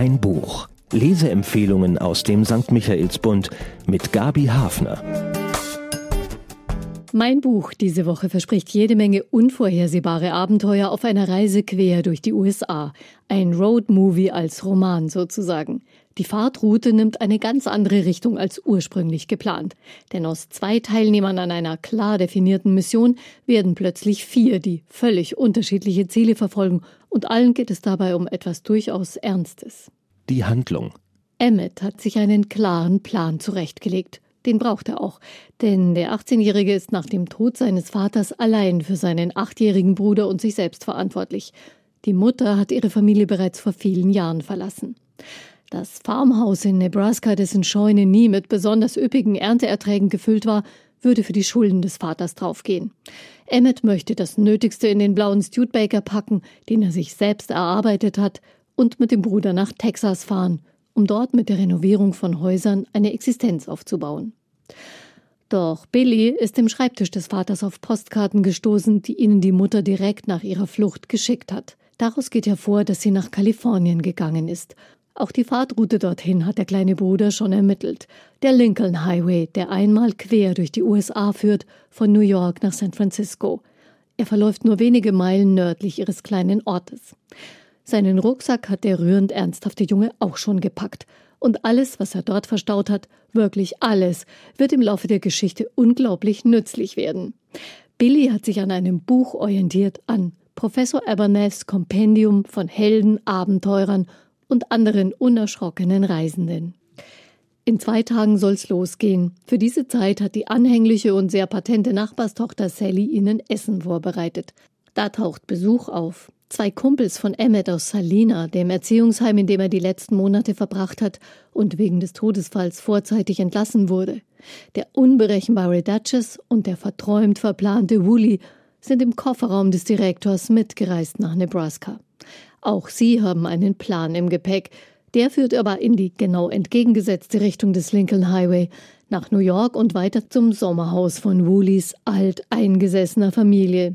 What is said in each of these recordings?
Ein Buch. Leseempfehlungen aus dem St. Michaelsbund mit Gabi Hafner. Mein Buch diese Woche verspricht jede Menge unvorhersehbare Abenteuer auf einer Reise quer durch die USA. Ein Roadmovie als Roman sozusagen. Die Fahrtroute nimmt eine ganz andere Richtung als ursprünglich geplant. Denn aus zwei Teilnehmern an einer klar definierten Mission werden plötzlich vier, die völlig unterschiedliche Ziele verfolgen. Und allen geht es dabei um etwas durchaus Ernstes. Die Handlung. Emmett hat sich einen klaren Plan zurechtgelegt. Den braucht er auch, denn der 18-Jährige ist nach dem Tod seines Vaters allein für seinen achtjährigen Bruder und sich selbst verantwortlich. Die Mutter hat ihre Familie bereits vor vielen Jahren verlassen. Das Farmhaus in Nebraska, dessen Scheune nie mit besonders üppigen Ernteerträgen gefüllt war, würde für die Schulden des Vaters draufgehen. Emmett möchte das Nötigste in den blauen Studebaker packen, den er sich selbst erarbeitet hat, und mit dem Bruder nach Texas fahren, um dort mit der Renovierung von Häusern eine Existenz aufzubauen. Doch Billy ist dem Schreibtisch des Vaters auf Postkarten gestoßen, die ihnen die Mutter direkt nach ihrer Flucht geschickt hat. Daraus geht hervor, dass sie nach Kalifornien gegangen ist. Auch die Fahrtroute dorthin hat der kleine Bruder schon ermittelt. Der Lincoln Highway, der einmal quer durch die USA führt, von New York nach San Francisco. Er verläuft nur wenige Meilen nördlich ihres kleinen Ortes. Seinen Rucksack hat der rührend ernsthafte Junge auch schon gepackt. Und alles, was er dort verstaut hat, wirklich alles, wird im Laufe der Geschichte unglaublich nützlich werden. Billy hat sich an einem Buch orientiert, an Professor Aberneths Kompendium von Helden, Abenteurern und anderen unerschrockenen Reisenden. In zwei Tagen soll's losgehen. Für diese Zeit hat die anhängliche und sehr patente Nachbarstochter Sally ihnen Essen vorbereitet. Da taucht Besuch auf. Zwei Kumpels von Emmet aus Salina, dem Erziehungsheim, in dem er die letzten Monate verbracht hat und wegen des Todesfalls vorzeitig entlassen wurde. Der unberechenbare Duchess und der verträumt verplante Wooly sind im Kofferraum des Direktors mitgereist nach Nebraska. Auch sie haben einen Plan im Gepäck. Der führt aber in die genau entgegengesetzte Richtung des Lincoln Highway, nach New York und weiter zum Sommerhaus von Woolys alteingesessener Familie.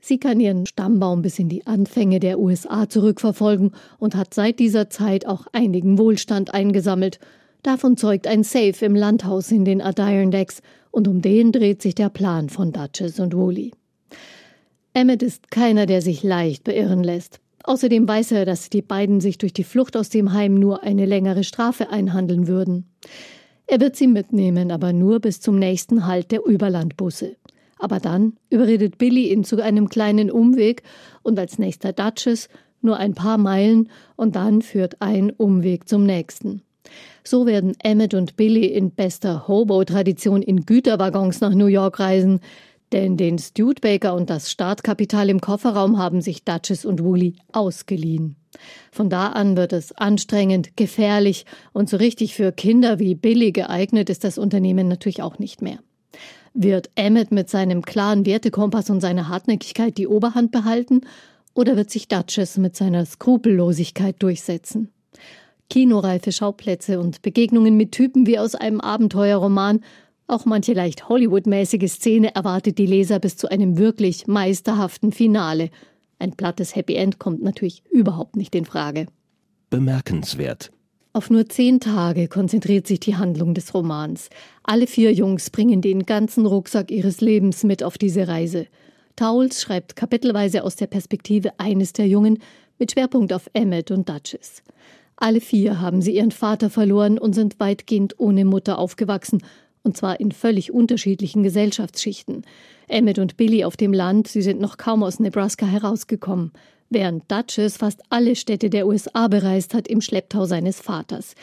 Sie kann ihren Stammbaum bis in die Anfänge der USA zurückverfolgen und hat seit dieser Zeit auch einigen Wohlstand eingesammelt. Davon zeugt ein Safe im Landhaus in den Adirondacks, und um den dreht sich der Plan von Duchess und Woolley. Emmett ist keiner, der sich leicht beirren lässt. Außerdem weiß er, dass die beiden sich durch die Flucht aus dem Heim nur eine längere Strafe einhandeln würden. Er wird sie mitnehmen, aber nur bis zum nächsten Halt der Überlandbusse. Aber dann überredet Billy ihn zu einem kleinen Umweg und als nächster Duchess nur ein paar Meilen und dann führt ein Umweg zum nächsten. So werden Emmett und Billy in bester Hobo-Tradition in Güterwaggons nach New York reisen, denn den Studebaker und das Startkapital im Kofferraum haben sich Duchess und Woolley ausgeliehen. Von da an wird es anstrengend, gefährlich und so richtig für Kinder wie Billy geeignet ist das Unternehmen natürlich auch nicht mehr. Wird Emmett mit seinem klaren Wertekompass und seiner Hartnäckigkeit die Oberhand behalten oder wird sich Duchess mit seiner Skrupellosigkeit durchsetzen? Kinoreife Schauplätze und Begegnungen mit Typen wie aus einem Abenteuerroman, auch manche leicht Hollywood-mäßige Szene erwartet die Leser bis zu einem wirklich meisterhaften Finale. Ein plattes Happy End kommt natürlich überhaupt nicht in Frage. Bemerkenswert. Auf nur zehn Tage konzentriert sich die Handlung des Romans. Alle vier Jungs bringen den ganzen Rucksack ihres Lebens mit auf diese Reise. Towles schreibt kapitelweise aus der Perspektive eines der Jungen mit Schwerpunkt auf Emmet und Duchess. Alle vier haben sie ihren Vater verloren und sind weitgehend ohne Mutter aufgewachsen, und zwar in völlig unterschiedlichen Gesellschaftsschichten. Emmet und Billy auf dem Land, sie sind noch kaum aus Nebraska herausgekommen während Duchess fast alle Städte der USA bereist hat im Schlepptau seines Vaters.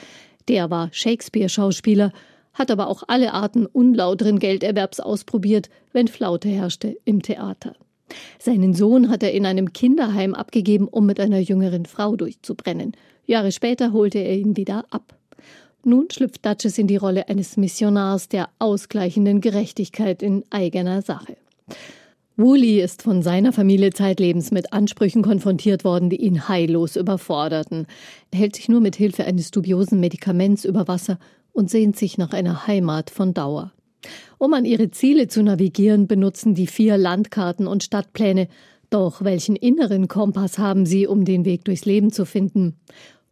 Der war Shakespeare-Schauspieler, hat aber auch alle Arten unlauteren Gelderwerbs ausprobiert, wenn Flaute herrschte im Theater. Seinen Sohn hat er in einem Kinderheim abgegeben, um mit einer jüngeren Frau durchzubrennen. Jahre später holte er ihn wieder ab. Nun schlüpft Duchess in die Rolle eines Missionars der ausgleichenden Gerechtigkeit in eigener Sache. Woolley ist von seiner Familie zeitlebens mit Ansprüchen konfrontiert worden, die ihn heillos überforderten. Er hält sich nur mit Hilfe eines dubiosen Medikaments über Wasser und sehnt sich nach einer Heimat von Dauer. Um an ihre Ziele zu navigieren, benutzen die vier Landkarten und Stadtpläne. Doch welchen inneren Kompass haben sie, um den Weg durchs Leben zu finden?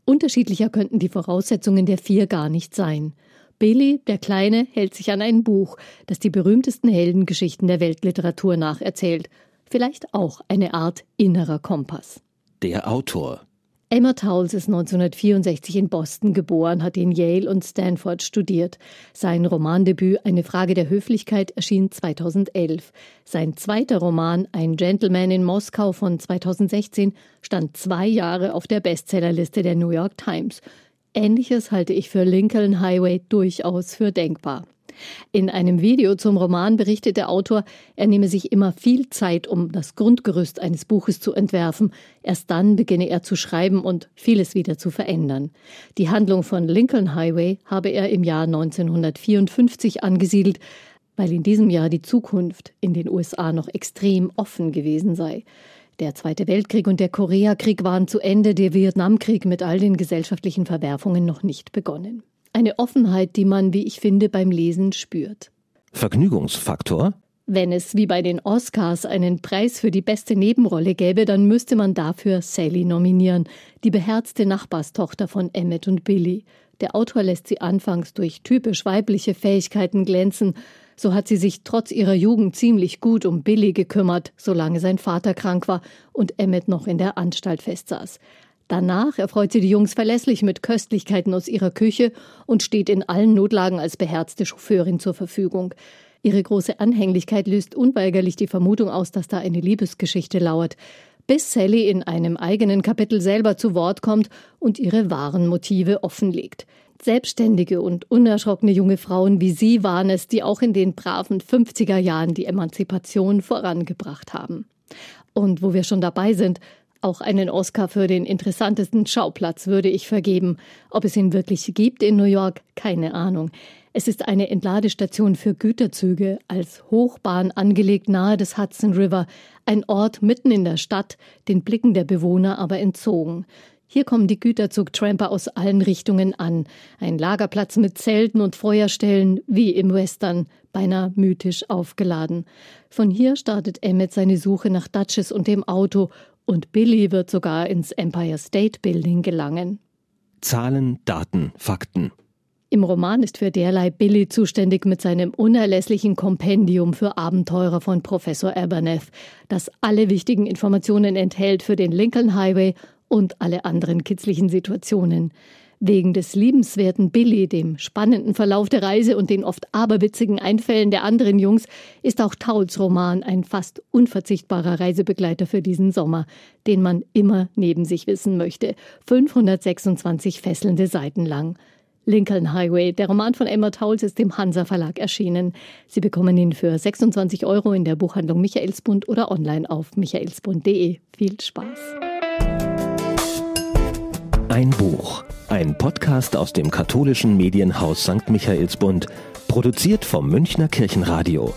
Unterschiedlicher könnten die Voraussetzungen der vier gar nicht sein. Billy, der Kleine, hält sich an ein Buch, das die berühmtesten Heldengeschichten der Weltliteratur nacherzählt. Vielleicht auch eine Art innerer Kompass. Der Autor Emma Towles ist 1964 in Boston geboren, hat in Yale und Stanford studiert. Sein Romandebüt Eine Frage der Höflichkeit erschien 2011. Sein zweiter Roman Ein Gentleman in Moskau von 2016 stand zwei Jahre auf der Bestsellerliste der New York Times. Ähnliches halte ich für Lincoln Highway durchaus für denkbar. In einem Video zum Roman berichtet der Autor, er nehme sich immer viel Zeit, um das Grundgerüst eines Buches zu entwerfen. Erst dann beginne er zu schreiben und vieles wieder zu verändern. Die Handlung von Lincoln Highway habe er im Jahr 1954 angesiedelt, weil in diesem Jahr die Zukunft in den USA noch extrem offen gewesen sei. Der Zweite Weltkrieg und der Koreakrieg waren zu Ende, der Vietnamkrieg mit all den gesellschaftlichen Verwerfungen noch nicht begonnen. Eine Offenheit, die man, wie ich finde, beim Lesen spürt. Vergnügungsfaktor? Wenn es wie bei den Oscars einen Preis für die beste Nebenrolle gäbe, dann müsste man dafür Sally nominieren, die beherzte Nachbarstochter von Emmett und Billy. Der Autor lässt sie anfangs durch typisch weibliche Fähigkeiten glänzen. So hat sie sich trotz ihrer Jugend ziemlich gut um Billy gekümmert, solange sein Vater krank war und Emmett noch in der Anstalt festsaß. Danach erfreut sie die Jungs verlässlich mit Köstlichkeiten aus ihrer Küche und steht in allen Notlagen als beherzte Chauffeurin zur Verfügung. Ihre große Anhänglichkeit löst unweigerlich die Vermutung aus, dass da eine Liebesgeschichte lauert, bis Sally in einem eigenen Kapitel selber zu Wort kommt und ihre wahren Motive offenlegt. Selbstständige und unerschrockene junge Frauen wie sie waren es, die auch in den braven 50er Jahren die Emanzipation vorangebracht haben. Und wo wir schon dabei sind, auch einen Oscar für den interessantesten Schauplatz würde ich vergeben. Ob es ihn wirklich gibt in New York, keine Ahnung. Es ist eine Entladestation für Güterzüge, als Hochbahn angelegt nahe des Hudson River, ein Ort mitten in der Stadt, den Blicken der Bewohner aber entzogen. Hier kommen die Güterzugtramper aus allen Richtungen an. Ein Lagerplatz mit Zelten und Feuerstellen, wie im Western, beinahe mythisch aufgeladen. Von hier startet Emmett seine Suche nach Duchess und dem Auto und Billy wird sogar ins Empire State Building gelangen. Zahlen, Daten, Fakten. Im Roman ist für derlei Billy zuständig mit seinem unerlässlichen Kompendium für Abenteurer von Professor Aberneth, das alle wichtigen Informationen enthält für den Lincoln Highway und alle anderen kitzlichen Situationen. Wegen des liebenswerten Billy, dem spannenden Verlauf der Reise und den oft aberwitzigen Einfällen der anderen Jungs ist auch Tauls Roman ein fast unverzichtbarer Reisebegleiter für diesen Sommer, den man immer neben sich wissen möchte. 526 fesselnde Seiten lang. Lincoln Highway, der Roman von Emma Tauls, ist im Hansa Verlag erschienen. Sie bekommen ihn für 26 Euro in der Buchhandlung Michaelsbund oder online auf michaelsbund.de. Viel Spaß! Ein Buch. Ein Podcast aus dem katholischen Medienhaus St. Michaelsbund, produziert vom Münchner Kirchenradio.